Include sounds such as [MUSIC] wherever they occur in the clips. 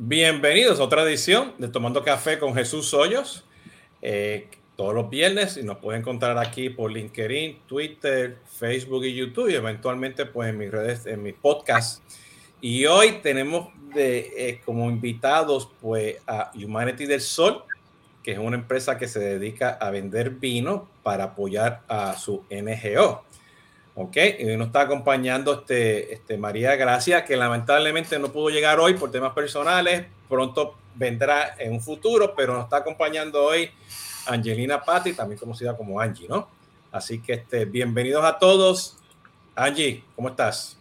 Bienvenidos a otra edición de Tomando Café con Jesús Hoyos. Eh, todos los viernes y nos pueden encontrar aquí por LinkedIn, Twitter, Facebook y YouTube y eventualmente pues en mis redes, en mis podcasts. Y hoy tenemos de, eh, como invitados pues a Humanity del Sol, que es una empresa que se dedica a vender vino para apoyar a su NGO. Ok, y nos está acompañando este, este María Gracia, que lamentablemente no pudo llegar hoy por temas personales, pronto vendrá en un futuro, pero nos está acompañando hoy Angelina Patti, también conocida como Angie, ¿no? Así que este, bienvenidos a todos. Angie, ¿cómo estás?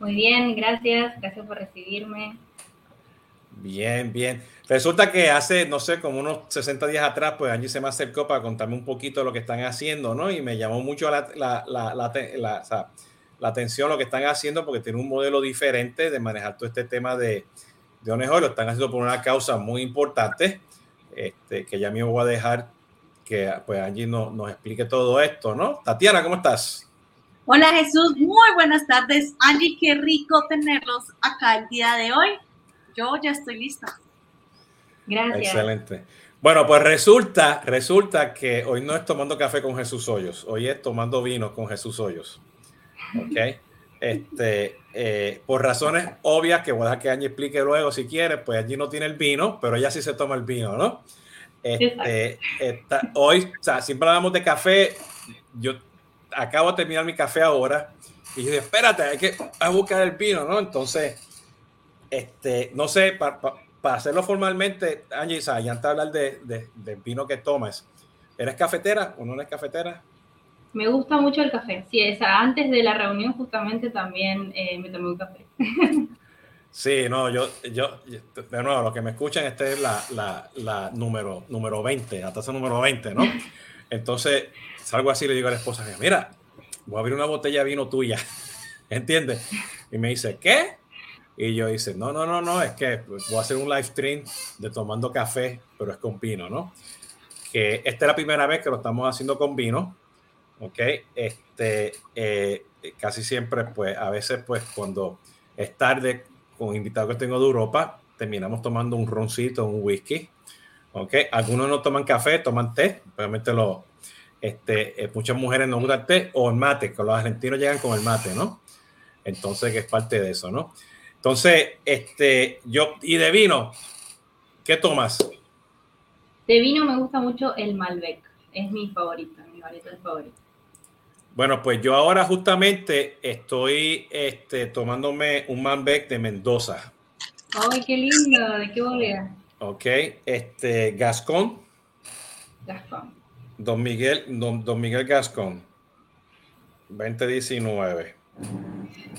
Muy bien, gracias, gracias por recibirme. Bien, bien. Resulta que hace, no sé, como unos 60 días atrás, pues Angie se me acercó para contarme un poquito de lo que están haciendo, ¿no? Y me llamó mucho la, la, la, la, atención lo que están haciendo porque tiene un modelo diferente de manejar todo este tema de, de. Lo están haciendo por una causa muy importante, este, que ya me voy a dejar que pues Angie no, nos explique todo esto, ¿no? Tatiana, ¿cómo estás? Hola Jesús, muy buenas tardes. Angie, qué rico tenerlos acá el día de hoy yo ya estoy lista. Gracias. Excelente. Bueno, pues resulta, resulta que hoy no es tomando café con Jesús Hoyos, hoy es tomando vino con Jesús Hoyos. ¿Ok? Este, eh, por razones obvias que voy a dejar que Angie explique luego si quiere, pues allí no tiene el vino, pero ella sí se toma el vino, ¿no? Este, hoy, o sea, siempre hablamos de café. Yo acabo de terminar mi café ahora y yo dije, espérate, hay que buscar el vino, ¿no? Entonces, este, no sé, para hacerlo formalmente, Angie, ya antes de hablar de, de, vino que tomas, ¿eres cafetera o no eres cafetera? Me gusta mucho el café. Sí, esa, antes de la reunión justamente también eh, me tomé un café. [LAUGHS] Sí, no, yo, yo, de nuevo, los que me escuchan, esta es la, la, la número, número 20, la taza número 20, ¿no? [LAUGHS] Entonces, salgo así y le digo a la esposa, mira, voy a abrir una botella de vino tuya, [LAUGHS] ¿entiendes? Y me dice, ¿qué? Y yo dice, no, no, no, no, es que voy a hacer un live stream de tomando café, pero es con vino, ¿no? Que esta es la primera vez que lo estamos haciendo con vino, ¿ok? Este, eh, casi siempre, pues, a veces, pues, cuando es tarde, con invitados que tengo de Europa, terminamos tomando un roncito, un whisky, ¿ok? Algunos no toman café, toman té, obviamente lo, este, eh, muchas mujeres no gustan té o el mate, que los argentinos llegan con el mate, ¿no? Entonces, que es parte de eso, ¿no? Entonces, este, yo, y de vino, ¿qué tomas? De vino me gusta mucho el Malbec, es mi favorito, mi varietal favorito. Bueno, pues yo ahora justamente estoy este, tomándome un Malbec de Mendoza. ¡Ay, qué lindo! ¿De qué bodega? Ok, este, Gascón. Gascón. Don Miguel, Don, Don Miguel Gascón, 2019.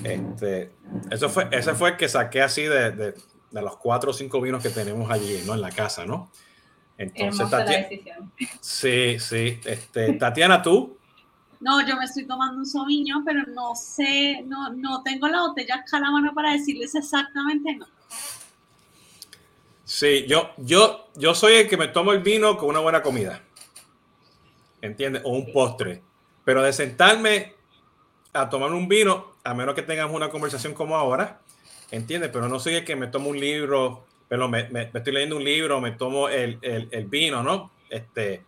Este, eso fue, ese fue el que saqué así de, de, los cuatro o cinco vinos que tenemos allí, ¿no? En la casa, ¿no? Entonces, Tatiana, sí, sí. Este, Tatiana, ¿tú? No, yo me estoy tomando un Sauvignon, pero no sé, no, no tengo la botella acá a la mano para decirles exactamente no. Sí, yo, yo, yo soy el que me tomo el vino con una buena comida. ¿Entiendes? O un postre. Pero de sentarme a tomar un vino, a menos que tengamos una conversación como ahora, ¿entiendes? Pero no el que me tomo un libro, pero me, estoy leyendo un libro, me tomo el, el, vino, ¿no? Este,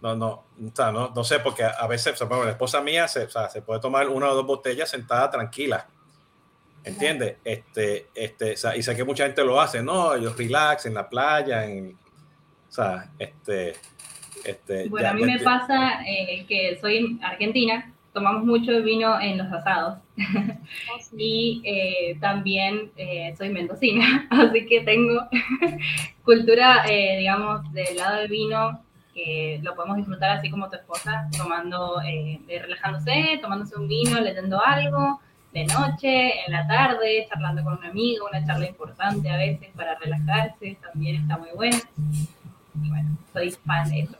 no, no, no, no, sé, porque a veces, la esposa mía se, o sea, se puede tomar una o dos botellas sentada tranquila. ¿Entiendes? Este, este, y sé que mucha gente lo hace, ¿no? Ellos relax en la playa, en, o sea, este, este. Bueno, a mí me pasa eh, que soy argentina tomamos mucho vino en los asados. [LAUGHS] Oh, y eh, también eh, soy mendocina, [LAUGHS] así que tengo [LAUGHS] cultura, eh, digamos, del lado del vino, que lo podemos disfrutar así como tu esposa, tomando, relajándose, tomándose un vino, leyendo algo de noche, en la tarde, charlando con un amigo, una charla importante a veces para relajarse, también está muy buena. Y bueno, soy fan de eso.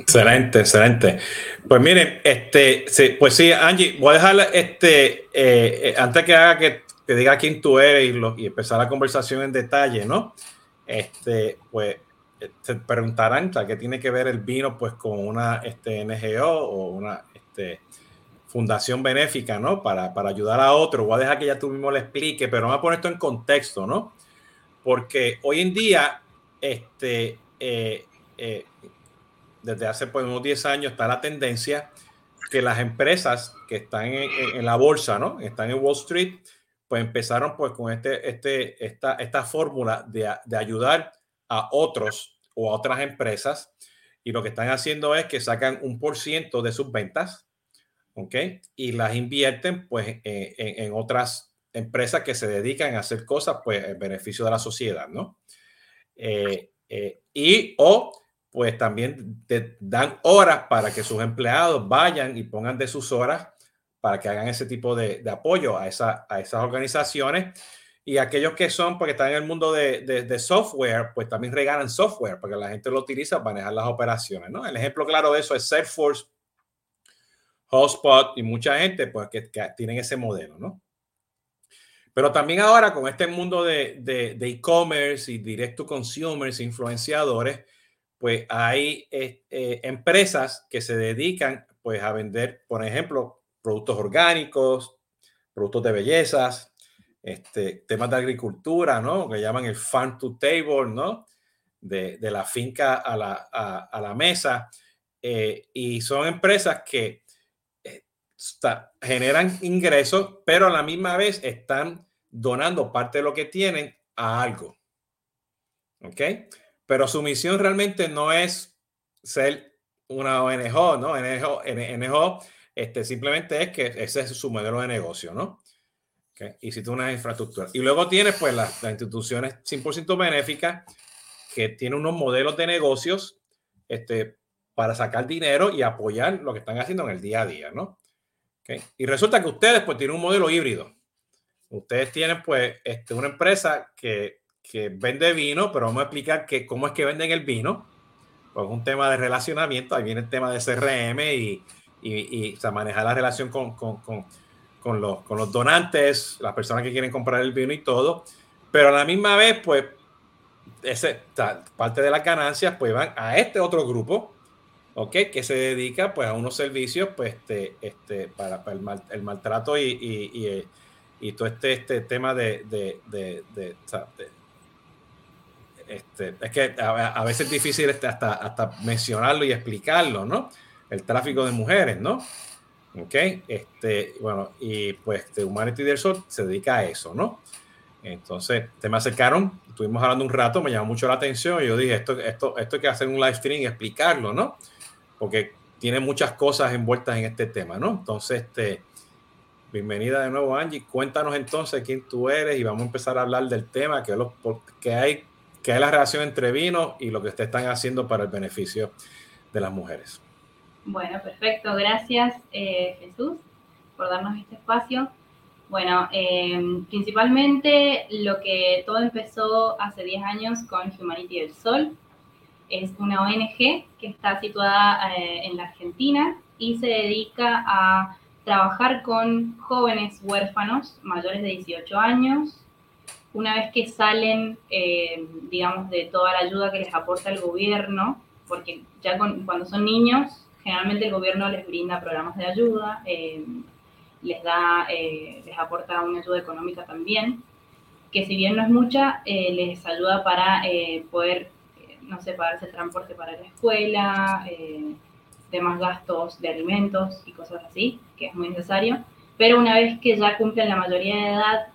Excelente, excelente. Pues miren, este, sí, pues sí, Angie, voy a dejar este, eh, eh, antes que haga que, diga quién tú eres y, empezar la conversación en detalle, ¿no? Este, pues te preguntarán, ¿qué tiene que ver el vino pues con una este, NGO o una este, fundación benéfica, ¿no? Para, para ayudar a otro. Voy a dejar que ya tú mismo le explique, pero vamos a poner esto en contexto, ¿no? porque hoy en día, este, eh, desde hace pues, unos 10 años está la tendencia que las empresas que están en, la bolsa, ¿no? Están en Wall Street, pues empezaron pues con este, este, esta, esta fórmula de, de ayudar a otros o a otras empresas y lo que están haciendo es que sacan un por ciento de sus ventas, ¿ok? Y las invierten pues en, en, otras empresas que se dedican a hacer cosas pues en beneficio de la sociedad, ¿no? Eh, eh, y o pues también te dan horas para que sus empleados vayan y pongan de sus horas para que hagan ese tipo de, de apoyo a, esa, a esas organizaciones. Y aquellos que son, porque están en el mundo de, de, software, pues también regalan software, porque la gente lo utiliza para manejar las operaciones, ¿no? El ejemplo claro de eso es Salesforce, Hotspot y mucha gente, pues que, tienen ese modelo, ¿no? Pero también ahora con este mundo de e-commerce y direct to consumers, influenciadores, pues hay eh, eh, empresas que se dedican pues a vender, por ejemplo, productos orgánicos, productos de bellezas, este, temas de agricultura, ¿no? Que llaman el farm to table, ¿no? De, de la finca a la, a, la mesa. Eh, y son empresas que generan ingresos, pero a la misma vez están donando parte de lo que tienen a algo. ¿Ok? Pero su misión realmente no es ser una ONG, ¿no? NGO, este, simplemente es que ese es su modelo de negocio, ¿no? Okay. Y si tú una infraestructura. Y luego tienes pues las, instituciones 100% benéficas que tienen unos modelos de negocios este, para sacar dinero y apoyar lo que están haciendo en el día a día, ¿no? Okay. Y resulta que ustedes pues tienen un modelo híbrido. Ustedes tienen pues este, una empresa que que vende vino, pero vamos a explicar que, cómo es que venden el vino. Pues un tema de relacionamiento, ahí viene el tema de CRM y, y, o sea, manejar la relación con, con, con, con, los, con los donantes, las personas que quieren comprar el vino y todo. Pero a la misma vez, pues, ese, parte de las ganancias pues van a este otro grupo, ¿ok? Que se dedica pues a unos servicios pues este, este, para, el, mal, el, maltrato y, y, y, todo este, este tema de, de, de, de este, es que a, veces es difícil este, hasta, hasta mencionarlo y explicarlo, ¿no? El tráfico de mujeres, ¿no? Ok, este, bueno, y pues de Humanity del Sol se dedica a eso, ¿no? Entonces, te me acercaron, estuvimos hablando un rato, me llamó mucho la atención y yo dije, esto, esto, esto hay que hacer un live stream y explicarlo, ¿no? Porque tiene muchas cosas envueltas en este tema, ¿no? Entonces, este, bienvenida de nuevo, Angie. Cuéntanos entonces quién tú eres y vamos a empezar a hablar del tema, que, lo, que hay qué es la relación entre vino y lo que ustedes están haciendo para el beneficio de las mujeres. Bueno, perfecto. Gracias, eh, Jesús, por darnos este espacio. Bueno, eh, principalmente lo que todo empezó hace 10 años con Humanity del Sol. Es una ONG que está situada eh, en la Argentina y se dedica a trabajar con jóvenes huérfanos mayores de 18 años una vez que salen, eh, digamos, de toda la ayuda que les aporta el gobierno, porque ya cuando son niños, generalmente el gobierno les brinda programas de ayuda, eh, les da, eh, les aporta una ayuda económica también, que si bien no es mucha, les ayuda para poder, no sé, pagarse el transporte para la escuela, demás gastos de alimentos y cosas así, que es muy necesario. Pero una vez que ya cumplen la mayoría de edad,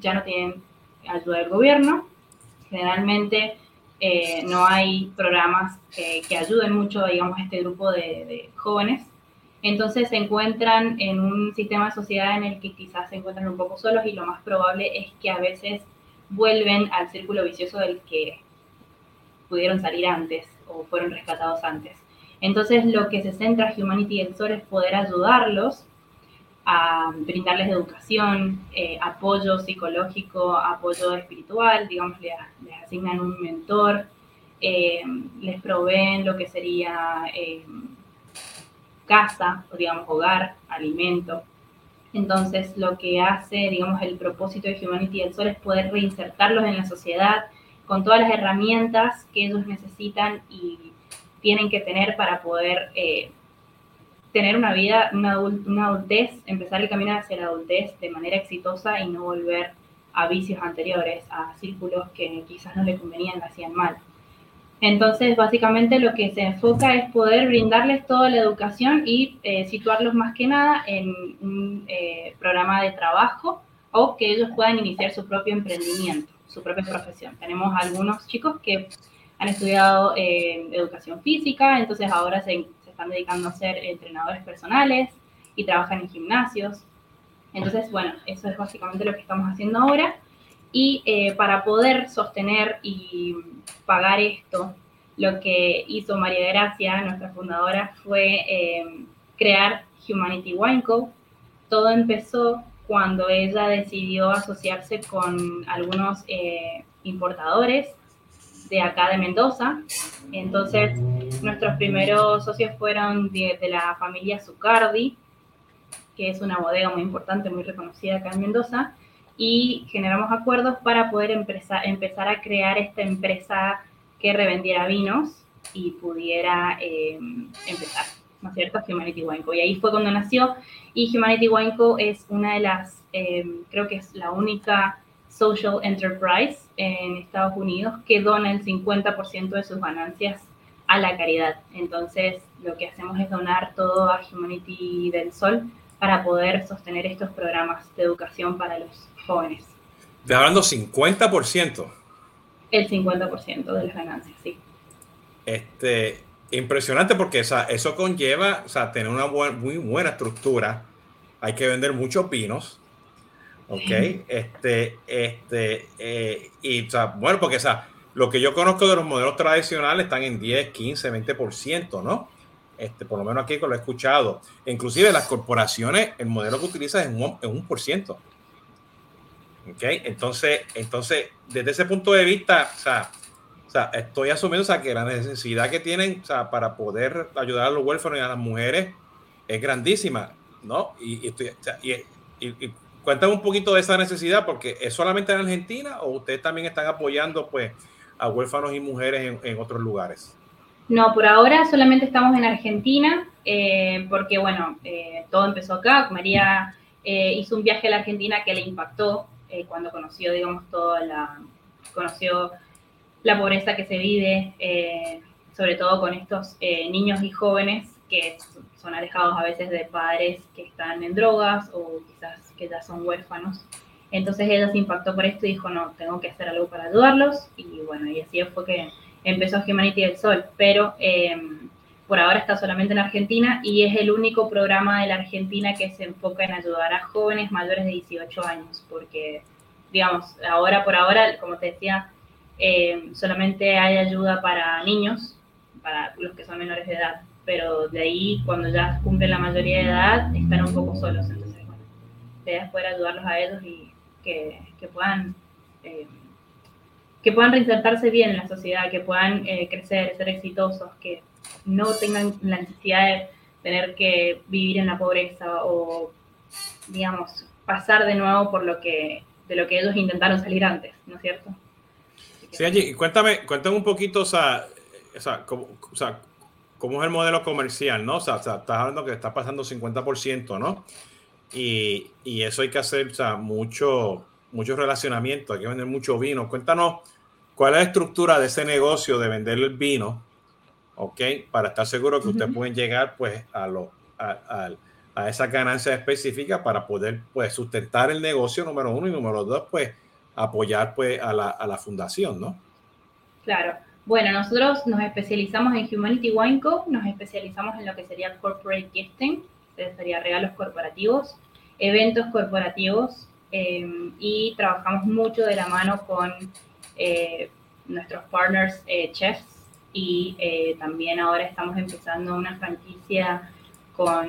ya no tienen ayuda del gobierno. Generalmente eh, no hay programas que ayuden mucho, digamos, a este grupo de, jóvenes. Entonces se encuentran en un sistema de sociedad en el que quizás se encuentran un poco solos y lo más probable es que a veces vuelven al círculo vicioso del que pudieron salir antes o fueron rescatados antes. Entonces lo que se centra Humanity del Sol es poder ayudarlos a brindarles educación, eh, apoyo psicológico, apoyo espiritual, digamos, les, asignan un mentor, eh, les proveen lo que sería eh, casa, o digamos, hogar, alimento. Entonces, lo que hace, digamos, el propósito de Humanity del Sol es poder reinsertarlos en la sociedad con todas las herramientas que ellos necesitan y tienen que tener para poder tener una vida, una, adultez, empezar el camino hacia la adultez de manera exitosa y no volver a vicios anteriores, a círculos que quizás no le convenían, le hacían mal. Entonces, básicamente lo que se enfoca es poder brindarles toda la educación y eh, situarlos más que nada en un eh, programa de trabajo o que ellos puedan iniciar su propio emprendimiento, su propia profesión. Tenemos algunos chicos que han estudiado eh, educación física, entonces ahora se, están dedicando a ser entrenadores personales y trabajan en gimnasios. Entonces, bueno, eso es básicamente lo que estamos haciendo ahora. Y eh, para poder sostener y pagar esto, lo que hizo María Gracia, nuestra fundadora, fue eh, crear Humanity Wine Co. Todo empezó cuando ella decidió asociarse con algunos eh, importadores de acá de Mendoza. Entonces, nuestros primeros socios fueron de, la familia Zucardi, que es una bodega muy importante, muy reconocida acá en Mendoza y generamos acuerdos para poder empezar, a crear esta empresa que revendiera vinos y pudiera eh, empezar, ¿no es cierto? Humanity Wine Co. Y ahí fue cuando nació y Humanity Wine Co. es una de las, eh, creo que es la única social enterprise en Estados Unidos que dona el 50% de sus ganancias a la caridad. Entonces, lo que hacemos es donar todo a Humanity del Sol para poder sostener estos programas de educación para los jóvenes. De hablando 50%. El 50% de las ganancias, sí. Este, impresionante porque o sea, eso conlleva o sea, tener una muy buena estructura. Hay que vender muchos pinos. Ok. Sí. Este, este, eh, y o sea, bueno, porque o sea, lo que yo conozco de los modelos tradicionales están en 10, 15, 20%, ¿no? Este, por lo menos aquí lo he escuchado. Inclusive las corporaciones, el modelo que utilizan es un, es un por ciento. ¿Okay? Entonces, entonces, desde ese punto de vista, o sea, o sea, estoy asumiendo o sea, que la necesidad que tienen o sea, para poder ayudar a los huérfanos y a las mujeres es grandísima, ¿no? Y, y, estoy, o sea, y, y, cuéntame un poquito de esa necesidad, porque es solamente en Argentina o ustedes también están apoyando pues a huérfanos y mujeres en, otros lugares. No, por ahora solamente estamos en Argentina, eh, porque bueno, eh, todo empezó acá. María eh, hizo un viaje a la Argentina que le impactó cuando conoció, digamos, toda la, conoció la pobreza que se vive, sobre todo con estos niños y jóvenes que son alejados a veces de padres que están en drogas o quizás que ya son huérfanos. Entonces ella se impactó por esto y dijo, no, tengo que hacer algo para ayudarlos. Y bueno, y así fue que empezó Humanity del Sol. Pero eh, por ahora está solamente en Argentina y es el único programa de la Argentina que se enfoca en ayudar a jóvenes mayores de 18 años, porque, digamos, ahora por ahora, como te decía, eh, solamente hay ayuda para niños, para los que son menores de edad, pero de ahí, cuando ya cumplen la mayoría de edad, están un poco solos, entonces, bueno, la poder ayudarlos a ellos y que, que puedan... Eh, que puedan reinsertarse bien en la sociedad, que puedan eh, crecer, ser exitosos, que no tengan la necesidad de tener que vivir en la pobreza o, digamos, pasar de nuevo por lo que, de lo que ellos intentaron salir antes, ¿no es cierto? Sí, Angie, cuéntame, cuéntame un poquito, o sea, o sea, cómo, o sea, cómo es el modelo comercial, ¿no? O sea, estás hablando que está pasando 50%, ¿no? Y, y, eso hay que hacer, o sea, mucho, mucho relacionamiento, hay que vender mucho vino. Cuéntanos cuál es la estructura de ese negocio de vender el vino, ¿ok? Para estar seguro que uh -huh. ustedes pueden llegar, pues, a, lo, a, a, a esa ganancia específica para poder, pues, sustentar el negocio, número uno, y número dos, pues, apoyar, pues, a la, a la fundación, ¿no? Claro. Bueno, nosotros nos especializamos en Humanity Wine Co., nos especializamos en lo que sería corporate gifting, sería regalos corporativos, eventos corporativos, eh, y trabajamos mucho de la mano con eh, nuestros partners eh, chefs y eh, también ahora estamos empezando una franquicia con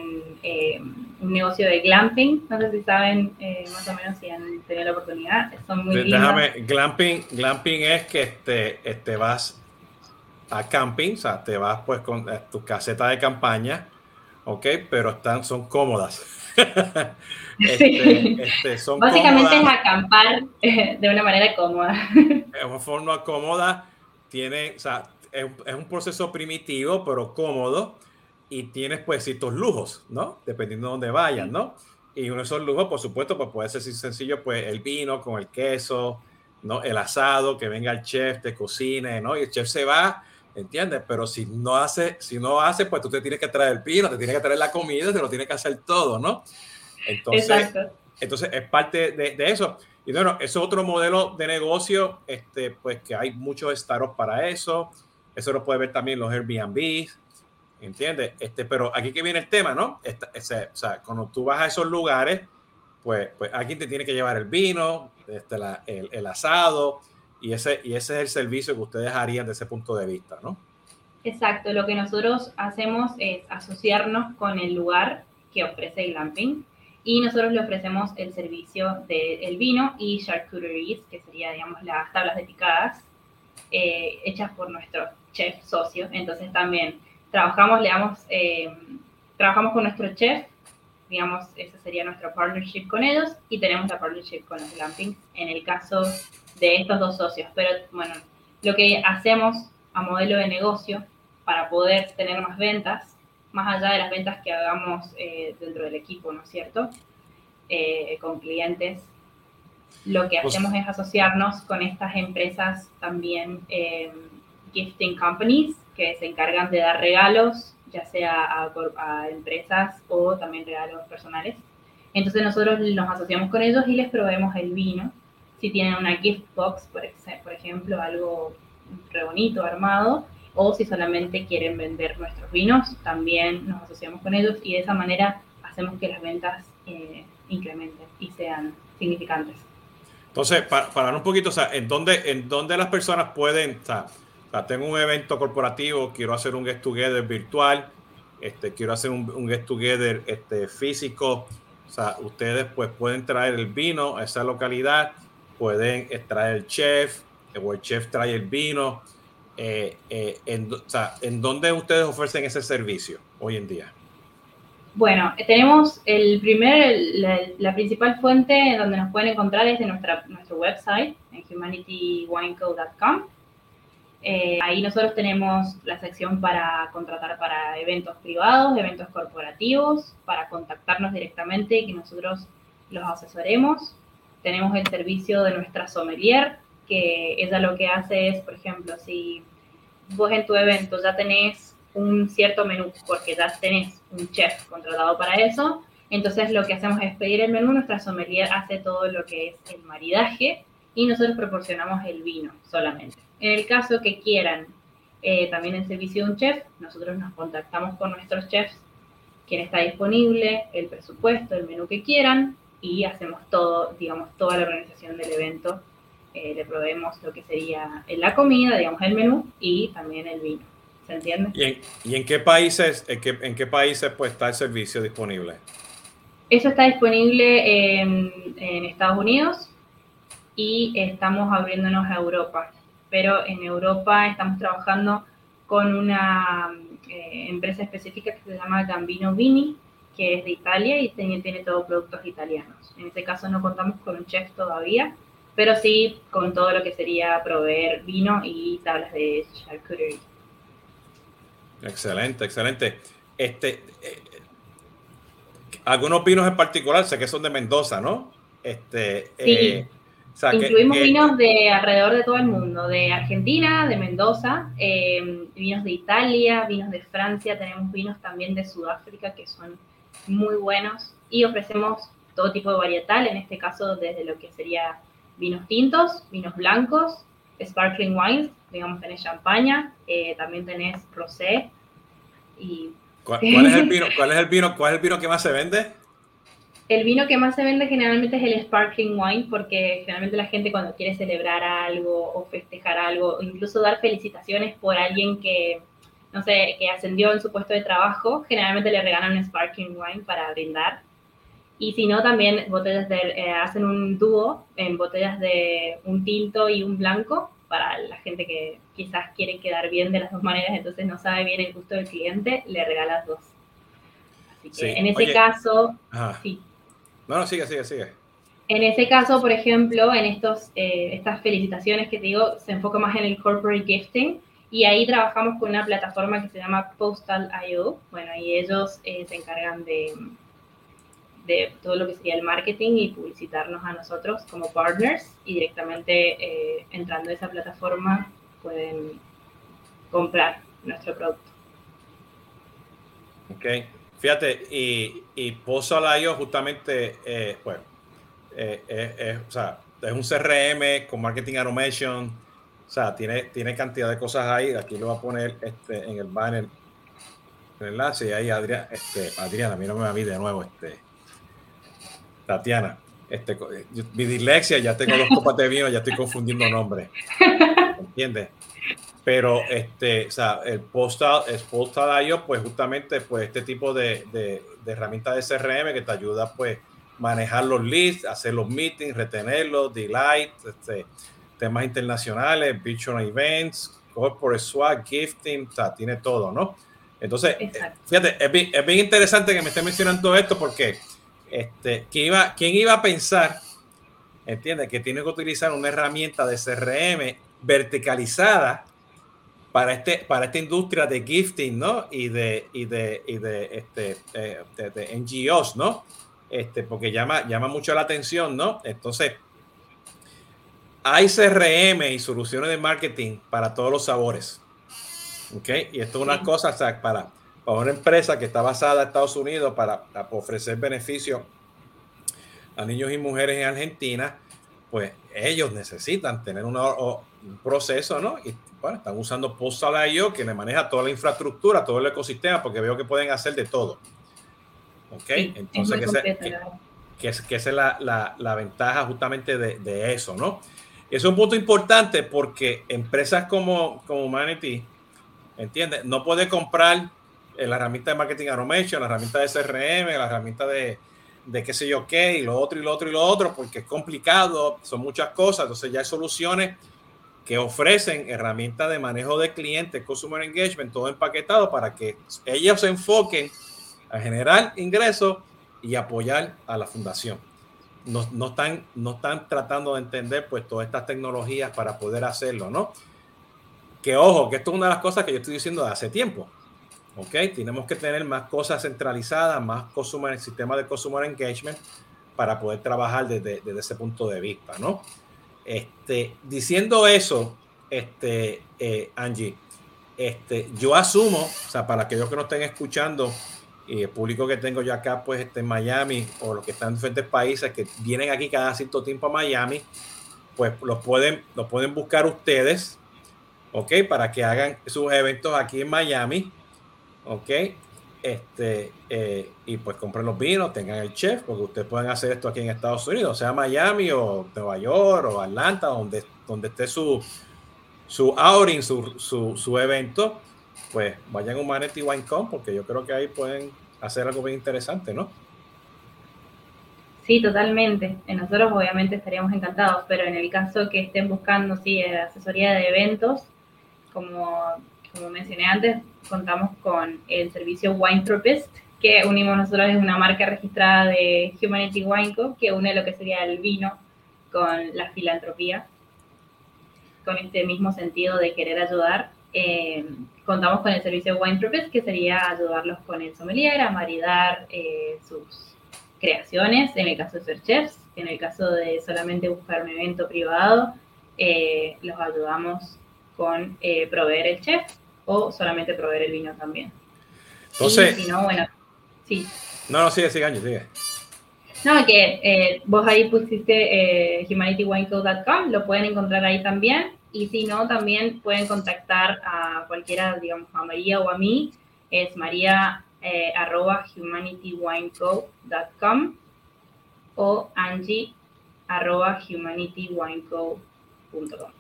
un negocio de glamping. No sé si saben más o menos si han tenido la oportunidad. Son muy Déjame, glamping, glamping es que este, este vas a camping, o sea, te vas pues con tu caseta de campaña, ¿ok? Pero están, son cómodas. [LAUGHS] Este, este, son Básicamente cómodas. es acampar eh, de una manera cómoda. [LAUGHS] Es una forma cómoda, tiene, o sea, es, es, un proceso primitivo, pero cómodo, y tienes pues ciertos lujos, ¿no? Dependiendo de dónde vayas, ¿no? Y uno de esos lujos, por supuesto, pues puede ser sencillo, pues el vino con el queso, ¿no? El asado, que venga el chef, te cocine, ¿no? Y el chef se va, ¿entiendes? Pero si no hace, si no hace, pues tú te tienes que traer el vino, te tienes que traer la comida, te lo tienes que hacer todo, ¿no? Entonces, entonces es parte de, de, eso. Y bueno, es otro modelo de negocio, este, pues que hay muchos startups para eso. Eso lo puede ver también los Airbnb, ¿entiendes? Este, pero aquí que viene el tema, ¿no? ese, o sea, cuando tú vas a esos lugares, pues, pues alguien te tiene que llevar el vino, este, la, el, el, asado, y ese, y ese es el servicio que ustedes harían desde ese punto de vista, ¿no? Exacto, lo que nosotros hacemos es asociarnos con el lugar que ofrece el glamping y nosotros le ofrecemos el servicio del vino y charcuteries, que sería, digamos, las tablas de picadas eh, hechas por nuestro chef socio. Entonces también trabajamos, le damos, eh, trabajamos con nuestro chef, digamos, ese sería nuestro partnership con ellos y tenemos la partnership con los glampings en el caso de estos dos socios. Pero bueno, lo que hacemos a modelo de negocio para poder tener más ventas, más allá de las ventas que hagamos eh, dentro del equipo, ¿no es cierto? Eh, con clientes, lo que pues hacemos es asociarnos con estas empresas también eh, gifting companies que se encargan de dar regalos, ya sea a, a, empresas o también regalos personales. Entonces nosotros nos asociamos con ellos y les proveemos el vino. Si tienen una gift box, por, por ejemplo, algo re bonito, armado, o si solamente quieren vender nuestros vinos, también nos asociamos con ellos y de esa manera hacemos que las ventas eh, incrementen y sean significantes. Entonces, para, para un poquito, o sea, ¿en dónde, ¿en dónde las personas pueden, o sea, tengo un evento corporativo, quiero hacer un get together virtual, este, quiero hacer un, un get together este, físico. O sea, ustedes pues pueden traer el vino a esa localidad, pueden traer el chef, o el chef trae el vino. Eh, eh, en, o sea, ¿En dónde ustedes ofrecen ese servicio hoy en día? Bueno, tenemos el primer, la, la, principal fuente donde nos pueden encontrar es de nuestra, nuestro website, en humanitywineco.com. Eh, ahí nosotros tenemos la sección para contratar para eventos privados, eventos corporativos, para contactarnos directamente y que nosotros los asesoremos. Tenemos el servicio de nuestra sommelier, que ella lo que hace es, por ejemplo, si vos en tu evento ya tenés un cierto menú, porque ya tenés un chef contratado para eso, entonces lo que hacemos es pedir el menú, nuestra sommelier hace todo lo que es el maridaje y nosotros proporcionamos el vino solamente. En el caso que quieran eh, también el servicio de un chef, nosotros nos contactamos con nuestros chefs, quien está disponible, el presupuesto, el menú que quieran y hacemos todo, digamos, toda la organización del evento. Eh, le proveemos lo que sería la comida, digamos, el menú y también el vino. ¿Se entiende? ¿Y en, y en qué países, en qué, en qué países pues, está el servicio disponible? Eso está disponible en, en Estados Unidos y estamos abriéndonos a Europa pero en Europa estamos trabajando con una eh, empresa específica que se llama Gambino Vini, que es de Italia y tiene, tiene todos productos italianos. En este caso no contamos con un chef todavía, pero sí con todo lo que sería proveer vino y tablas de charcuterie. Excelente, excelente. Este, eh, algunos vinos en particular, sé que son de Mendoza, ¿no? Este, sí. Eh, sea, Incluimos que, vinos de alrededor de todo el mundo, de Argentina, de Mendoza, eh, vinos de Italia, vinos de Francia, tenemos vinos también de Sudáfrica que son muy buenos y ofrecemos todo tipo de varietal, en este caso desde lo que sería vinos tintos, vinos blancos, sparkling wines, digamos tenés champaña, eh, también tenés rosé y... ¿Cuál, ¿Cuál, es el [LAUGHS] vino, ¿Cuál es el vino? ¿Cuál es el vino que más se vende? El vino que más se vende generalmente es el sparkling wine porque generalmente la gente cuando quiere celebrar algo o festejar algo o incluso dar felicitaciones por alguien que, no sé, que ascendió en su puesto de trabajo, generalmente le regalan un sparkling wine para brindar. Y si no, también botellas de, eh, hacen un dúo en botellas de un tinto y un blanco para la gente que quizás quiere quedar bien de las dos maneras, entonces no sabe bien el gusto del cliente, le regalas dos. Así que sí. en ese Oye. caso, Ajá. sí. No, no, sigue, sigue, sigue. En ese caso, por ejemplo, en estos, eh, estas felicitaciones que te digo, se enfoca más en el corporate gifting y ahí trabajamos con una plataforma que se llama Postal.io. Bueno, y ellos eh, se encargan de, de todo lo que sería el marketing y publicitarnos a nosotros como partners y directamente eh, entrando a esa plataforma pueden comprar nuestro producto. Ok, fíjate, y, y Postal.io justamente, eh, bueno, eh, o sea, es un CRM con marketing automation, o sea, tiene, tiene cantidad de cosas ahí. Aquí lo voy a poner este, en el banner, el enlace, y ahí Adriana, este, Adriana, a mí no me va a de nuevo, este, Tatiana. Este, mi dislexia, ya tengo dos copas de vino, ya estoy confundiendo nombres. [LAUGHS] ¿Entiendes? Pero este, o sea, el postal, el postal.io, pues justamente, pues este tipo de, de, de herramientas de CRM que te ayuda, pues, manejar los leads, hacer los meetings, retenerlos, delight, este, temas internacionales, virtual events, corporate swag, gifting, o sea, tiene todo, ¿no? Entonces, fíjate, es bien, es bien, interesante que me esté mencionando esto porque este, ¿quién, iba, ¿quién iba a pensar, entiende, que tiene que utilizar una herramienta de CRM verticalizada para, este, para esta industria de gifting, ¿no? Y de, y de, y de, este, eh, de, de NGOs, ¿no? Este, porque llama, llama mucho la atención, ¿no? Entonces, hay CRM y soluciones de marketing para todos los sabores. ¿Ok? Y esto es una cosa para, para una empresa que está basada en Estados Unidos para, ofrecer beneficios a niños y mujeres en Argentina, pues ellos necesitan tener un proceso, ¿no? Y bueno, están usando Postal.io que le maneja toda la infraestructura, todo el ecosistema, porque veo que pueden hacer de todo. ¿Ok? Entonces, que, esa es la, la, la, ventaja justamente de, de eso, ¿no? Es un punto importante porque empresas como, como Humanity, ¿entiendes? No puede comprar la herramienta de marketing automation, la herramienta de CRM, la herramienta de, de qué sé yo qué, y lo otro y lo otro y lo otro, porque es complicado, son muchas cosas. Entonces ya hay soluciones que ofrecen herramientas de manejo de clientes, consumer engagement, todo empaquetado para que ellos se enfoquen a generar ingresos y apoyar a la fundación no, no, están, no están tratando de entender pues todas estas tecnologías para poder hacerlo, ¿no? Que ojo, que esto es una de las cosas que yo estoy diciendo de hace tiempo. ¿Ok? Tenemos que tener más cosas centralizadas, más consumer, sistema de consumer engagement para poder trabajar desde, desde ese punto de vista, ¿no? Este, diciendo eso, este, eh, Angie, este, yo asumo, o sea, para aquellos que no estén escuchando, y el público que tengo yo acá, pues este, en Miami, o los que están en diferentes países que vienen aquí cada cierto tiempo a Miami, pues los pueden, los pueden buscar ustedes, ¿ok? Para que hagan sus eventos aquí en Miami, ¿ok? Este, eh, y pues compren los vinos, tengan el chef, porque ustedes pueden hacer esto aquí en Estados Unidos, sea Miami o Nueva York o Atlanta, donde, donde esté su, su outing, su, su, su evento pues vayan a Humanity WineCon porque yo creo que ahí pueden hacer algo bien interesante, ¿no? Sí, totalmente. Nosotros obviamente estaríamos encantados, pero en el caso que estén buscando, sí, asesoría de eventos, como, como mencioné antes, contamos con el servicio Wine que unimos nosotros, es una marca registrada de Humanity Wine Co, que une lo que sería el vino con la filantropía, con este mismo sentido de querer ayudar. Eh, contamos con el servicio Wine que sería ayudarlos con el sommelier a maridar eh, sus creaciones, en el caso de ser chefs, en el caso de solamente buscar un evento privado, eh, los ayudamos con eh, proveer el chef o solamente proveer el vino también. Entonces, si no, bueno, sí. No, no, sigue, sigue, sigue. No, que vos ahí pusiste humanitywineco.com, lo pueden encontrar ahí también. Y si no, también pueden contactar a cualquiera, digamos, a María o a mí. Es maría eh, arroba humanitywineco.com o angie arroba humanitywineco.com.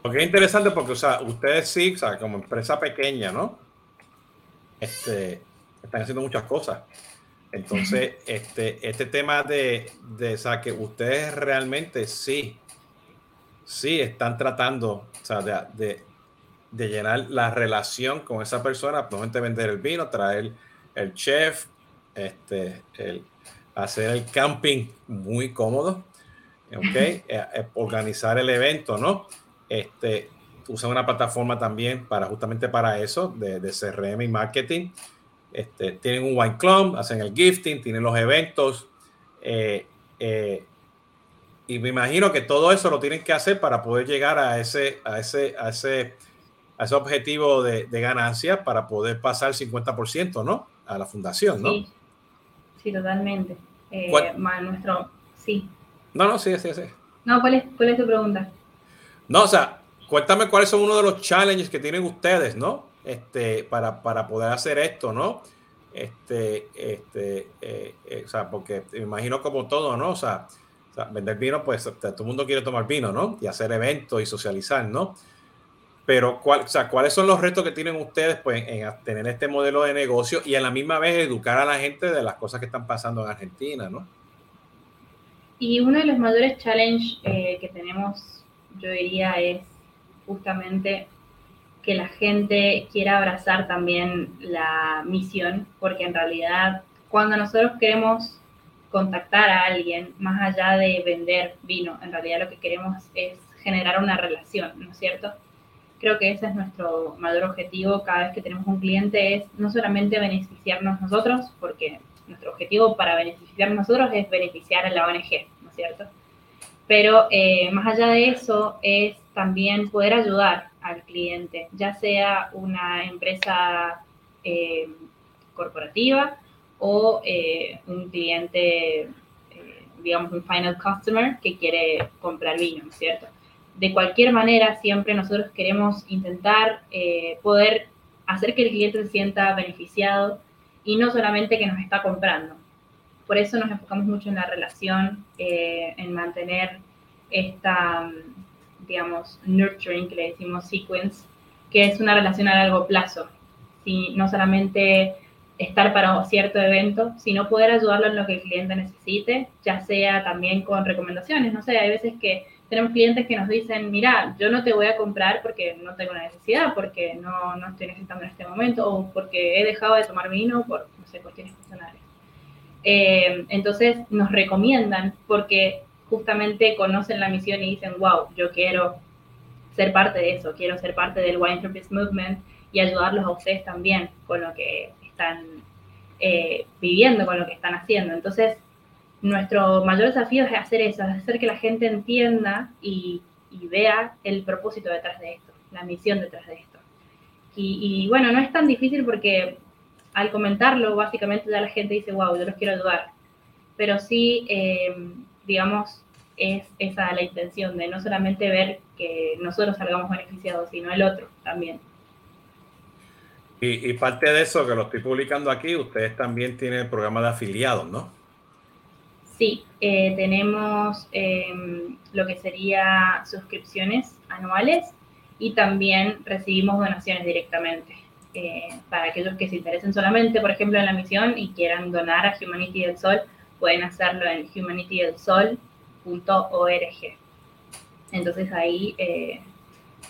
Porque es interesante porque, o sea, ustedes sí, o sea, como empresa pequeña, ¿no? Este, están haciendo muchas cosas. Entonces, [LAUGHS] este, este tema de, de o que ustedes realmente sí, sí están tratando o sea, de, de, llenar la relación con esa persona, probablemente vender el vino, traer el chef, este, el, hacer el camping muy cómodo, ¿ok? Eh, eh, organizar el evento, ¿no? Este, usa una plataforma también para justamente para eso, de, de CRM y marketing este, tienen un wine club, hacen el gifting, tienen los eventos. Eh, eh, y me imagino que todo eso lo tienen que hacer para poder llegar a ese, a ese, a ese, a ese objetivo de, de ganancia para poder pasar el 50%, ¿no? A la fundación, ¿no? Sí, sí totalmente. Eh, nuestro, sí. No, no, sí, sí, sí. No, ¿cuál es, ¿cuál es tu pregunta? No, o sea, cuéntame cuáles son uno de los challenges que tienen ustedes, ¿no? Este, para, para poder hacer esto, ¿no? Este, este, eh, eh, o sea, porque me imagino como todo, ¿no? O sea, vender vino, pues todo el mundo quiere tomar vino, ¿no? Y hacer eventos y socializar, ¿no? Pero, ¿cuál, o sea, ¿cuáles son los retos que tienen ustedes pues, en tener este modelo de negocio y a la misma vez educar a la gente de las cosas que están pasando en Argentina, ¿no? Y uno de los mayores challenges eh, que tenemos, yo diría, es justamente que la gente quiera abrazar también la misión, porque en realidad cuando nosotros queremos contactar a alguien, más allá de vender vino, en realidad lo que queremos es generar una relación, ¿no es cierto? Creo que ese es nuestro mayor objetivo cada vez que tenemos un cliente, es no solamente beneficiarnos nosotros, porque nuestro objetivo para beneficiarnos nosotros es beneficiar a la ONG, ¿no es cierto? Pero eh, más allá de eso es también poder ayudar al cliente, ya sea una empresa eh, corporativa o eh, un cliente, digamos, un final customer que quiere comprar vino, ¿no es cierto? De cualquier manera, siempre nosotros queremos intentar poder hacer que el cliente se sienta beneficiado y no solamente que nos está comprando. Por eso nos enfocamos mucho en la relación, eh, en mantener esta, digamos, nurturing que le decimos sequence, que es una relación a largo plazo. Si no solamente estar para cierto evento, sino poder ayudarlo en lo que el cliente necesite, ya sea también con recomendaciones. No sé, hay veces que tenemos clientes que nos dicen, mira, yo no te voy a comprar porque no tengo la necesidad, porque no, no estoy necesitando en este momento, o porque he dejado de tomar vino por, no sé, cuestiones personales. Eh, entonces nos recomiendan porque justamente conocen la misión y dicen, wow, yo quiero ser parte de eso, quiero ser parte del Purpose Movement y ayudarlos a ustedes también con lo que están eh, viviendo, con lo que están haciendo. Entonces, nuestro mayor desafío es hacer eso, es hacer que la gente entienda y, vea el propósito detrás de esto, la misión detrás de esto. Y, bueno, no es tan difícil porque al comentarlo, básicamente ya la gente dice, wow, yo los quiero ayudar. Pero sí, eh, digamos, es esa la intención de no solamente ver que nosotros salgamos beneficiados, sino el otro también. Y, y parte de eso que lo estoy publicando aquí, ustedes también tienen el programa de afiliados, ¿no? Sí, eh, tenemos em, lo que sería suscripciones anuales y también recibimos donaciones directamente. Eh, para aquellos que se interesen solamente, por ejemplo, en la misión y quieran donar a Humanity del Sol, pueden hacerlo en humanitydelsol.org. Entonces ahí eh,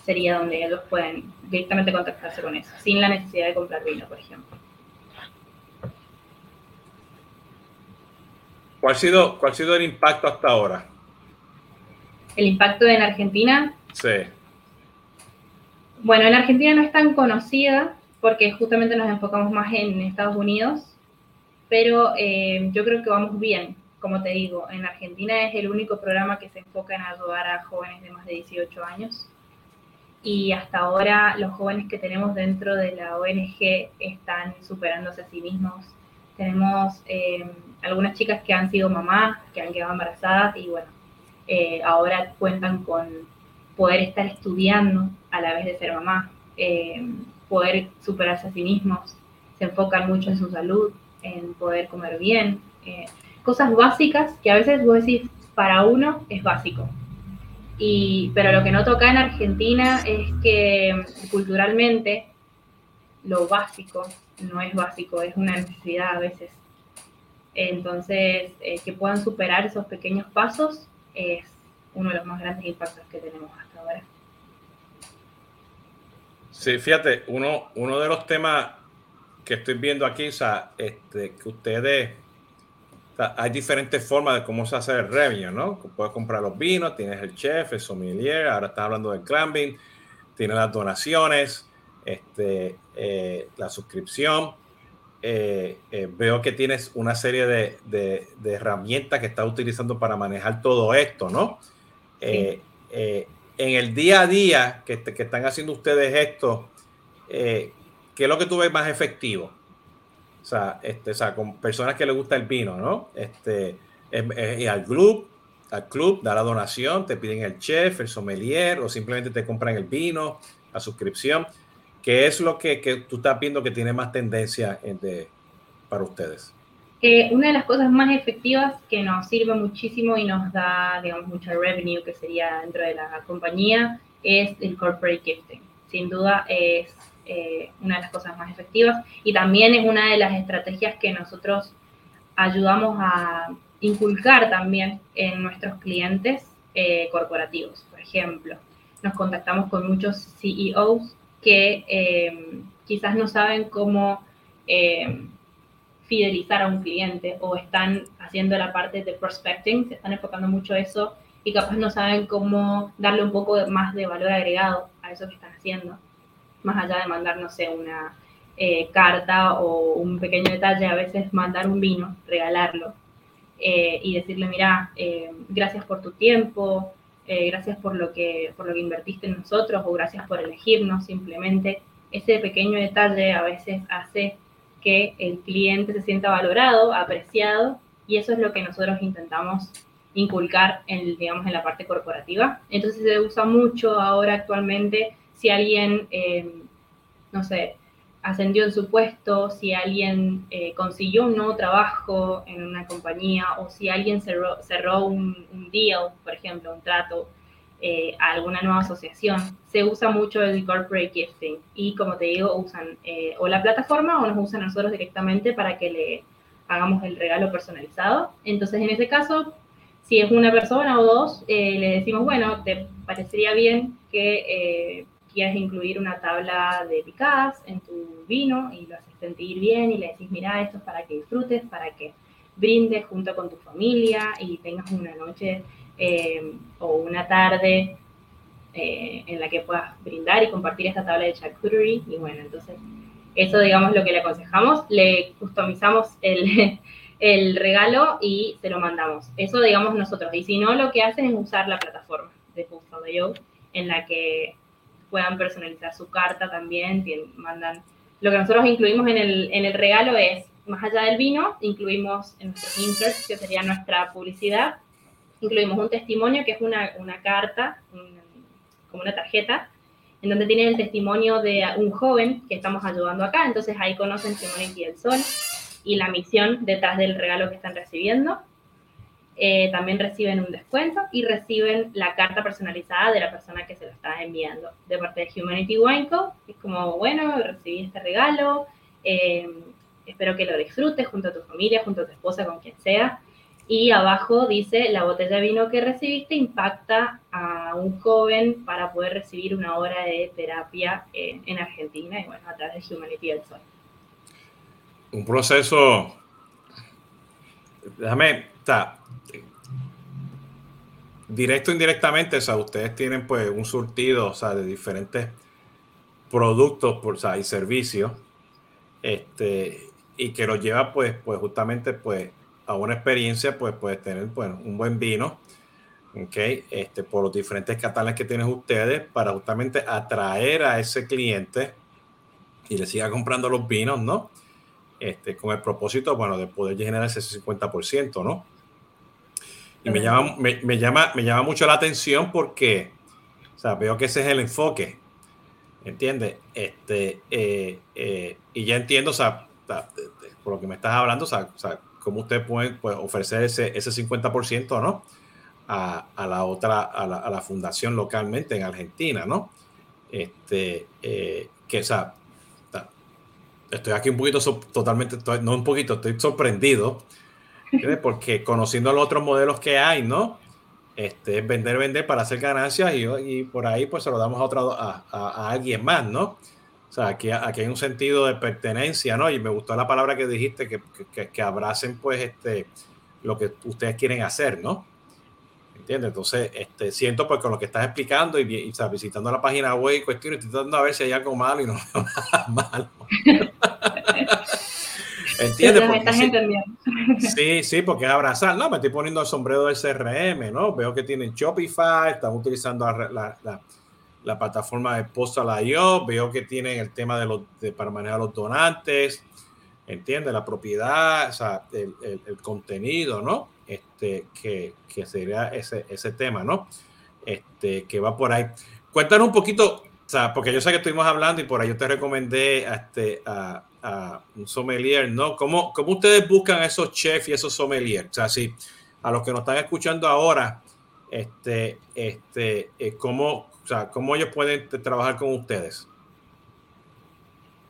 sería donde ellos pueden directamente contactarse con eso, sin la necesidad de comprar vino, por ejemplo. ¿Cuál ha sido, cuál ha sido el impacto hasta ahora? ¿El impacto en Argentina? Sí. Bueno, en Argentina no es tan conocida porque justamente nos enfocamos más en Estados Unidos, pero eh, yo creo que vamos bien. Como te digo, en Argentina es el único programa que se enfoca en ayudar a jóvenes de más de 18 años. Y hasta ahora los jóvenes que tenemos dentro de la ONG están superándose a sí mismos. Tenemos eh, algunas chicas que han sido mamás, que han quedado embarazadas y bueno, eh, ahora cuentan con poder estar estudiando a la vez de ser mamá, eh, poder superarse a sí mismos, se enfocan mucho en su salud, en poder comer bien, eh, cosas básicas que a veces vos decís, para uno es básico. Y, pero lo que noto acá en Argentina es que culturalmente lo básico no es básico, es una necesidad a veces. Entonces, eh, que puedan superar esos pequeños pasos es uno de los más grandes impactos que tenemos hasta ahora. Sí, fíjate, uno, uno de los temas que estoy viendo aquí, o sea, este, que ustedes, hay diferentes formas de cómo se hace el revenue, ¿no? Puedes comprar los vinos, tienes el chef, el sommelier, ahora estás hablando del clambing, tienes las donaciones, este, eh, la suscripción eh, veo que tienes una serie de, de, herramientas que estás utilizando para manejar todo esto, ¿no? en el día a día que, que están haciendo ustedes esto, ¿qué es lo que tú ves más efectivo? O sea, este, o sea, con personas que les gusta el vino, ¿no? Este, y al club, al club, da la donación, te piden el chef, el sommelier, o simplemente te compran el vino, la suscripción. ¿Qué es lo que, que tú estás viendo que tiene más tendencia de, para ustedes? Una de las cosas más efectivas que nos sirve muchísimo y nos da, digamos, mucho revenue, que sería dentro de la compañía, es el corporate gifting. Sin duda es eh, una de las cosas más efectivas y también es una de las estrategias que nosotros ayudamos a inculcar también en nuestros clientes eh, corporativos. Por ejemplo, nos contactamos con muchos CEOs que eh, quizás no saben cómo fidelizar a un cliente o están haciendo la parte de prospecting, se están enfocando mucho eso y capaz no saben cómo darle un poco más de valor agregado a eso que están haciendo más allá de mandar, no sé, una eh, carta o un pequeño detalle, a veces mandar un vino, regalarlo eh, y decirle, mira, eh, gracias por tu tiempo, gracias por lo, que, por lo que invertiste en nosotros o gracias por elegirnos simplemente. Ese pequeño detalle a veces hace que el cliente se sienta valorado, apreciado y eso es lo que nosotros intentamos inculcar en, digamos, en la parte corporativa. Entonces se usa mucho ahora actualmente si alguien, eh, no sé, ascendió en su puesto, si alguien eh, consiguió un nuevo trabajo en una compañía o si alguien cerró, cerró un, deal, por ejemplo, un trato eh, a alguna nueva asociación, se usa mucho el corporate gifting y como te digo, usan o la plataforma o nos usan a nosotros directamente para que le hagamos el regalo personalizado. Entonces, en ese caso, si es una persona o dos, le decimos, bueno, te parecería bien que quieres incluir una tabla de picadas en tu vino y lo haces sentir bien y le decís, mira, esto es para que disfrutes, para que brindes junto con tu familia y tengas una noche eh, o una tarde eh, en la que puedas brindar y compartir esta tabla de charcuterie. Y bueno, entonces eso digamos lo que le aconsejamos, le customizamos el, [LAUGHS] regalo y se lo mandamos. Eso digamos nosotros. Y si no, lo que hacen es usar la plataforma de Yo en la que puedan personalizar su carta también, mandan... Lo que nosotros incluimos en el, en el regalo es, más allá del vino, incluimos en nuestros inserts, que sería nuestra publicidad, incluimos un testimonio que es una, una carta, como una tarjeta, en donde tienen el testimonio de un joven que estamos ayudando acá. Entonces ahí conocen Humanity del Sol y la misión detrás del regalo que están recibiendo. Eh, también reciben un descuento y reciben la carta personalizada de la persona que se lo está enviando de parte de Humanity Wine Co. Es como, bueno, recibí este regalo, eh, espero que lo disfrutes junto a tu familia, junto a tu esposa, con quien sea. Y abajo dice, la botella de vino que recibiste impacta a un joven para poder recibir una hora de terapia en Argentina y bueno, a través de Humanity del Sol. Un proceso, déjame, está, directo o indirectamente, o sea, ustedes tienen pues un surtido, o sea, de diferentes productos por, y servicios, este, y que los lleva pues, pues justamente pues a una experiencia, pues puede tener pues, un buen vino, ¿ok? Este, por los diferentes catales que tienen ustedes para justamente atraer a ese cliente y le siga comprando los vinos, ¿no? Este, con el propósito, bueno, de poder generar ese 50%, ¿no? Y me llama, me, llama, me llama mucho la atención porque, o sea, veo que ese es el enfoque. ¿Entiendes? Este, eh, eh, y ya entiendo, o sea, por lo que me estás hablando, o sea, cómo usted puede pues, ofrecer ese, ese 50%, ¿no? A, a, la otra, a la, a la, fundación localmente en Argentina, ¿no? Este, eh, que, o sea, estoy aquí un poquito, totalmente, no un poquito, estoy sorprendido porque conociendo los otros modelos que hay, ¿no? Este, es vender, vender para hacer ganancias y, y por ahí pues se lo damos a, otro, a, a, alguien más, ¿no? O sea, aquí, aquí, hay un sentido de pertenencia, ¿no? Y me gustó la palabra que dijiste, que, que, que abracen pues este, lo que ustedes quieren hacer, ¿no? ¿Entiendes? Entonces, este, siento pues con lo que estás explicando y, y visitando la página web y cuestiones, tratando a ver si hay algo malo y no [LAUGHS] nada malo. [LAUGHS] ¿Entiendes? Sí, estás sí, entendiendo. sí, sí, porque abrazar. No, me estoy poniendo el sombrero del CRM, ¿no? Veo que tienen Shopify, están utilizando la, la- la- la plataforma de Postal.io, veo que tienen el tema de los, de, para manejar los donantes, ¿entiendes? La propiedad, o sea, el, el- el contenido, ¿no? Este, que, que sería ese, ese tema, ¿no? Este, que va por ahí. Cuéntanos un poquito, o sea, porque yo sé que estuvimos hablando y por ahí yo te recomendé a, este, a, a un sommelier, ¿no? ¿Cómo, ¿Cómo ustedes buscan a esos chefs y esos sommeliers? O sea, si a los que nos están escuchando ahora, este, este, eh, ¿cómo, o sea, ¿cómo ellos pueden trabajar con ustedes?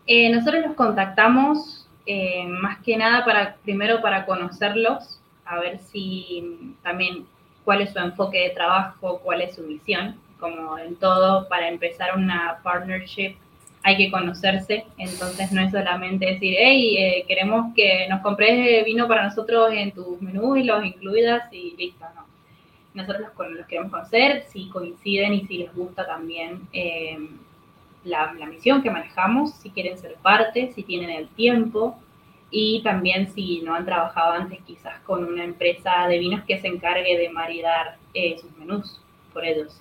Eh, nosotros los contactamos eh, más que nada para, primero para conocerlos, a ver si también cuál es su enfoque de trabajo, cuál es su visión. Como en todo, para empezar una partnership hay que conocerse, entonces no es solamente decir, hey, eh, queremos que nos compres vino para nosotros en tus menús y los incluidas y listo, no. Nosotros los, los queremos conocer, si coinciden y si les gusta también eh, la, la misión que manejamos, si quieren ser parte, si tienen el tiempo y también si no han trabajado antes quizás con una empresa de vinos que se encargue de maridar eh, sus menús por ellos.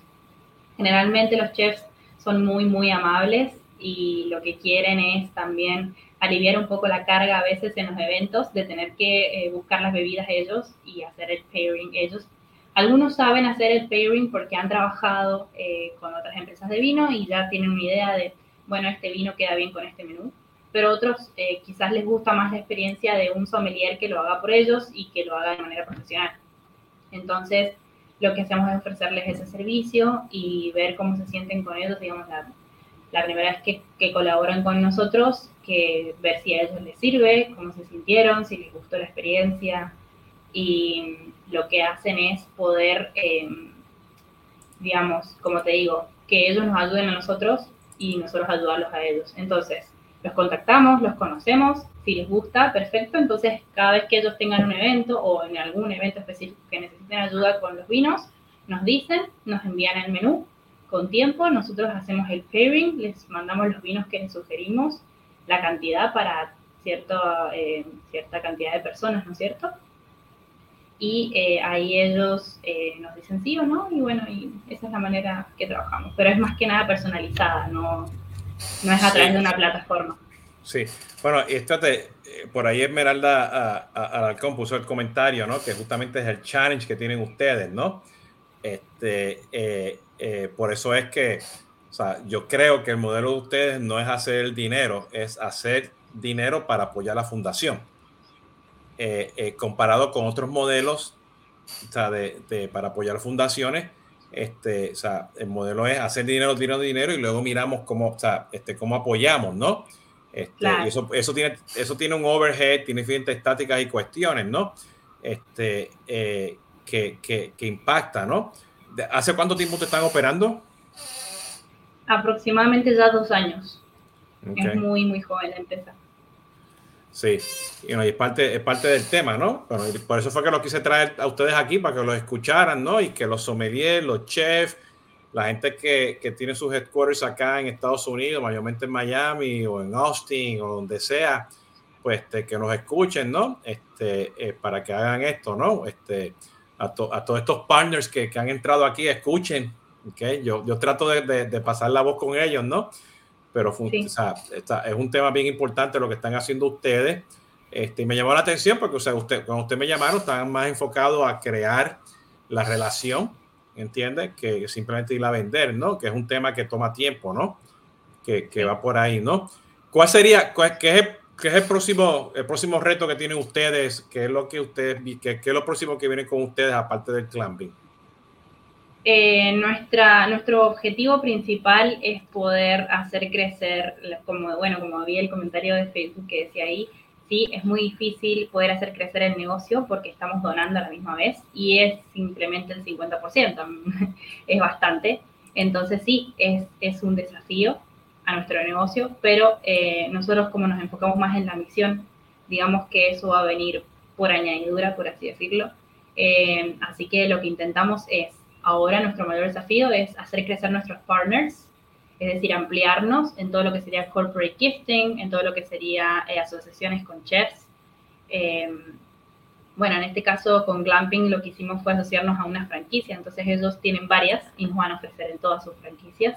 Generalmente los chefs son muy, muy amables y lo que quieren es también aliviar un poco la carga a veces en los eventos de tener que eh, buscar las bebidas ellos y hacer el pairing ellos. Algunos saben hacer el pairing porque han trabajado eh, con otras empresas de vino y ya tienen una idea de, bueno, este vino queda bien con este menú. Pero otros eh, quizás les gusta más la experiencia de un sommelier que lo haga por ellos y que lo haga de manera profesional. Entonces, lo que hacemos es ofrecerles ese servicio y ver cómo se sienten con ellos, digamos, la, la primera vez que, que colaboran con nosotros, que ver si a ellos les sirve, cómo se sintieron, si les gustó la experiencia. Y lo que hacen es poder, eh, digamos, como te digo, que ellos nos ayuden a nosotros y nosotros ayudarlos a ellos. Entonces, los contactamos, los conocemos, si les gusta, perfecto. Entonces, cada vez que ellos tengan un evento o en algún evento específico que necesiten ayuda con los vinos, nos dicen, nos envían el menú con tiempo, nosotros hacemos el pairing, les mandamos los vinos que les sugerimos, la cantidad para cierto, eh, cierta cantidad de personas, ¿no es cierto? Y eh, ahí ellos eh, nos dicen sí o no, y bueno, y esa es la manera que trabajamos. Pero es más que nada personalizada, no, no es a través Sí. de una plataforma. Sí, bueno, fíjate, eh, por ahí Esmeralda Alarcón puso el comentario, ¿no? Que justamente es el challenge que tienen ustedes, ¿no? Este, eh, eh, por eso es que, o sea, yo creo que el modelo de ustedes no es hacer dinero, es hacer dinero para apoyar la fundación. Eh, eh, comparado con otros modelos, o sea, de, de- para apoyar fundaciones, este, o sea, el modelo es hacer dinero, dinero, dinero y luego miramos cómo, o sea, este, cómo apoyamos, ¿no? Este, Claro. y eso, eso, tiene, eso tiene un overhead, tiene diferentes estáticas y cuestiones, ¿no? Este, eh, que, que, que impacta, ¿no? ¿Hace cuánto tiempo te están operando? Aproximadamente ya dos años. Es muy, muy joven la empresa. Sí, y, es, parte, es parte del tema, ¿no? Bueno, por eso fue que lo quise traer a ustedes aquí, para que los escucharan, ¿no? Y que los sommeliers, los chefs, la gente que, que tiene sus headquarters acá en Estados Unidos, mayormente en Miami o en Austin o donde sea, pues este, que nos escuchen, ¿no? Este, eh, para que hagan esto, ¿no? Este, a, to- a todos estos partners que, que han entrado aquí, escuchen, ¿ok? Yo, yo trato de, de- de pasar la voz con ellos, ¿no? Pero Sí. o sea, está- es un tema bien importante lo que están haciendo ustedes. Este, y me llamó la atención porque o sea, usted, cuando usted me llamaron, estaban más enfocados a crear la relación, ¿entiende? Que simplemente ir a vender, ¿no? Que es un tema que toma tiempo, ¿no? Que, que va por ahí, ¿no? ¿Cuál sería, cuál- qué es, qué es el próximo, el próximo reto que tienen ustedes? ¿Qué es lo que ustedes, qué, qué es lo próximo que viene con ustedes aparte del clamping? Eh, nuestra, nuestro objetivo principal es poder hacer crecer, como bueno, como vi el comentario de Facebook que decía ahí, sí, es muy difícil poder hacer crecer el negocio porque estamos donando a la misma vez y es simplemente el 50%, [LAUGHS] es bastante. Entonces sí, es, es un desafío a nuestro negocio, pero eh, nosotros como nos enfocamos más en la misión, digamos que eso va a venir por añadidura, por así decirlo. Eh, así que lo que intentamos es ahora nuestro mayor desafío es hacer crecer nuestros partners, es decir, ampliarnos en todo lo que sería corporate gifting, en todo lo que sería eh, asociaciones con chefs, bueno, en este caso con Glamping lo que hicimos fue asociarnos a una franquicia, entonces ellos tienen varias y nos van a ofrecer en todas sus franquicias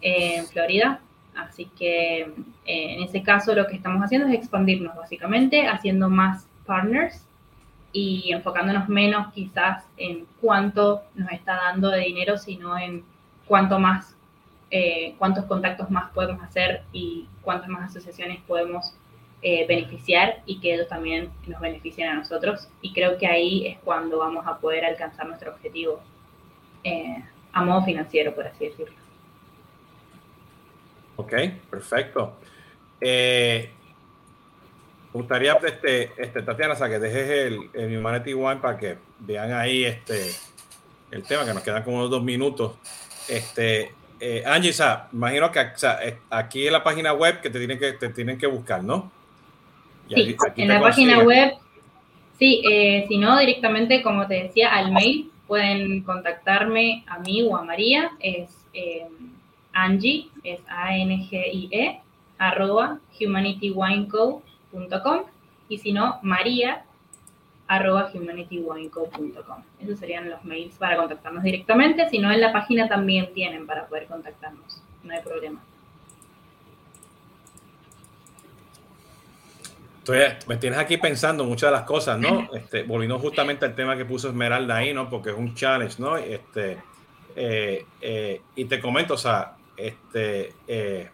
en Florida. Así que eh, en ese caso lo que estamos haciendo es expandirnos básicamente, haciendo más partners y enfocándonos menos quizás en cuánto nos está dando de dinero, sino en cuánto más, eh, cuántos contactos más podemos hacer y cuántas más asociaciones podemos eh, beneficiar y que ellos también nos beneficien a nosotros. Y creo que ahí es cuando vamos a poder alcanzar nuestro objetivo eh, a modo financiero, por así decirlo. Ok, perfecto. Eh, me gustaría, este, este, Tatiana, que dejes el, el Humanity One para que vean ahí este, el tema, que nos quedan como unos dos minutos. Este, eh, Angie, imagino que aquí en la página web que te tienen que, te tienen que buscar, ¿no? sí, en la página web, sí, eh, si no, directamente, como te decía, al mail pueden contactarme a mí o a María, es Angie, es A-N-G-I-E, arroba humanitywineco.com y si no, María, arroba humanitywineco.com. Esos serían los mails para contactarnos directamente, si no, en la página también tienen para poder contactarnos, no hay problema. me tienes aquí pensando muchas de las cosas, ¿no? [LAUGHS] Este, volviendo justamente al tema que puso Esmeralda ahí, ¿no? Porque es un challenge, ¿no? Este, eh, eh, y te comento, o sea, este, eh,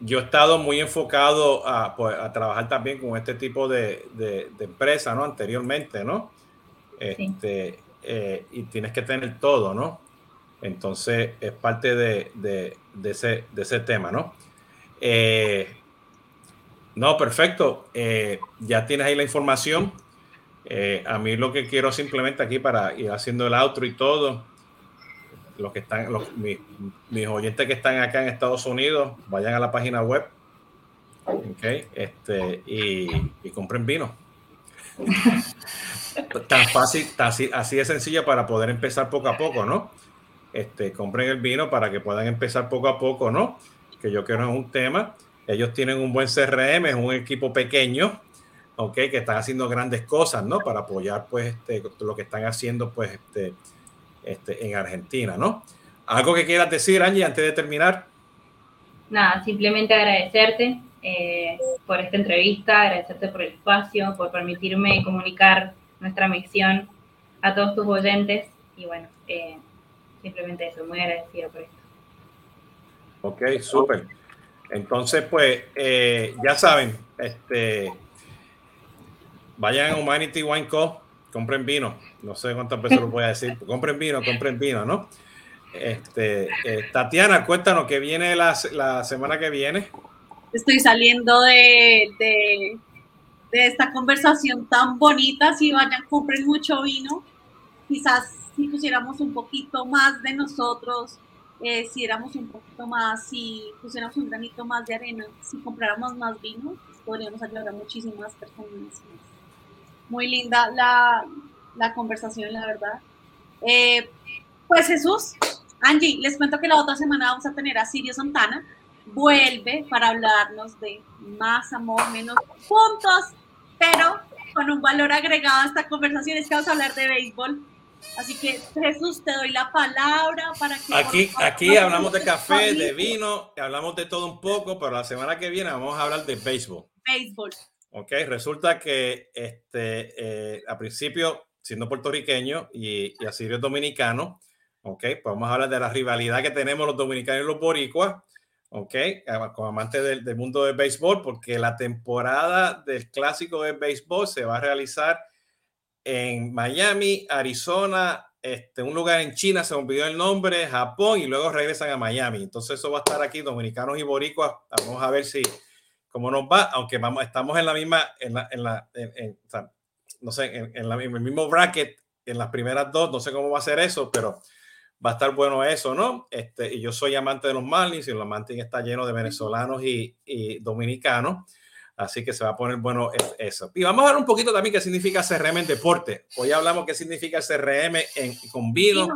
yo he estado muy enfocado a, pues, a, trabajar también con este tipo de, de, empresa, ¿no? Anteriormente, ¿no? Este, y tienes que tener todo, ¿no? Entonces, es parte de, de ese, ese, tema, ¿no? Eh, no, perfecto. Eh, ya tienes ahí la información. Eh, a mí lo que quiero simplemente aquí para ir haciendo el outro y todo, los que están, mis, oyentes que están acá en Estados Unidos, vayan a la página web, okay, este, y, compren vino. [LAUGHS] tan fácil, así, así de sencilla para poder empezar poco a poco, ¿no? Este, compren el vino para que puedan empezar poco a poco, ¿no? Que yo creo es un tema ellos tienen un buen CRM, es un equipo pequeño, ¿ok? Que están haciendo grandes cosas, ¿no? Para apoyar, pues, este, lo que están haciendo, pues, este, este, en Argentina, ¿no? ¿Algo que quieras decir, Angie, antes de terminar? Nada, simplemente agradecerte eh, por esta entrevista, agradecerte por el espacio, por permitirme comunicar nuestra misión a todos tus oyentes y bueno, eh, simplemente eso, muy agradecida por esto. Ok, súper. Entonces, pues, eh, ya saben, este, vayan a Humanity Wine Co, compren vino. No sé cuántas veces lo voy a decir. [LAUGHS] Compren vino, compren vino, ¿no? Este, eh, Tatiana, cuéntanos qué viene la, semana que viene. Estoy saliendo de, de, de, esta conversación tan bonita. Si vayan, compren mucho vino. Quizás si pusiéramos un poquito más de nosotros, eh, si éramos un poquito más, si pusiéramos un granito más de arena, si compráramos más vino, podríamos ayudar a muchísimas personas. Muy linda la, la conversación, la verdad. Eh, pues Jesús, Angie, les cuento que la otra semana vamos a tener a Sirio Santana. Vuelve para hablarnos de más amor, menos puntos, pero con un valor agregado a esta conversación es que vamos a hablar de béisbol Así que Jesús, te doy la palabra para que... Aquí, aquí hablamos de café, de vino, hablamos de todo un poco, pero la semana que viene vamos a hablar de béisbol. Béisbol. Ok, resulta que este, eh, a principio, siendo puertorriqueño y, y asirio dominicano, ok, pues hablar de la rivalidad que tenemos los dominicanos y los boricuas, ok, como amantes del, del mundo del béisbol, porque la temporada del clásico de béisbol se va a realizar en Miami, Arizona, este, un lugar en China, se me olvidó el nombre, Japón, y luego regresan a Miami. Entonces eso va a estar aquí, dominicanos y boricuas. Vamos a ver si, cómo nos va, aunque vamos, estamos en la misma, en la, en la no sé, en, en, el mismo bracket, en las primeras dos, no sé cómo va a ser eso, pero va a estar bueno eso, ¿no? Este, y yo soy amante de los Marlins y los Marlins está lleno de venezolanos y, y dominicanos. Así que se va a poner bueno eso. Y vamos a ver un poquito también qué significa CRM en deporte. Hoy hablamos qué significa CRM en, con vino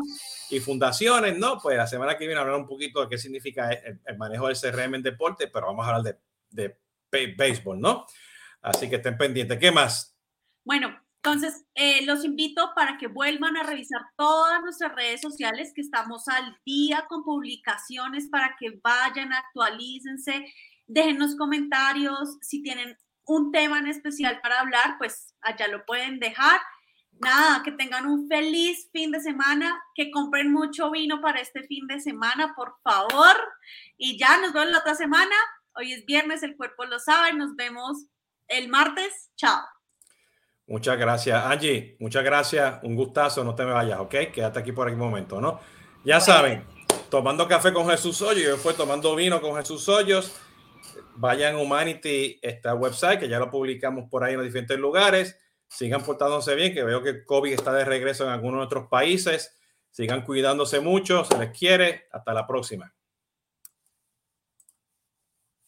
y fundaciones, ¿no? Pues la semana que viene hablar un poquito de qué significa el, manejo del CRM en deporte, pero vamos a hablar de, béisbol, ¿no? Así que estén pendientes. ¿Qué más? Bueno, entonces eh, los invito para que vuelvan a revisar todas nuestras redes sociales, que estamos al día con publicaciones para que vayan, actualícense, déjenos comentarios. Si tienen un tema en especial para hablar, pues allá lo pueden dejar. Nada, que tengan un feliz fin de semana, que compren mucho vino para este fin de semana, por favor. Y ya nos vemos la otra semana. Hoy es viernes, el cuerpo lo sabe. Nos vemos el martes. Chao. Muchas gracias, Angie. Muchas gracias. Un gustazo. No te me vayas, ¿ok? Quédate aquí por aquí un momento, ¿no? Ya saben, tomando café con Jesús Hoyos. Yo fue tomando vino con Jesús Hoyos. Vayan a Humanity, esta website, que ya lo publicamos por ahí en los diferentes lugares sigan portándose bien, que veo que COVID está de regreso en algunos otros países. Sigan cuidándose mucho, se les quiere. Hasta la próxima.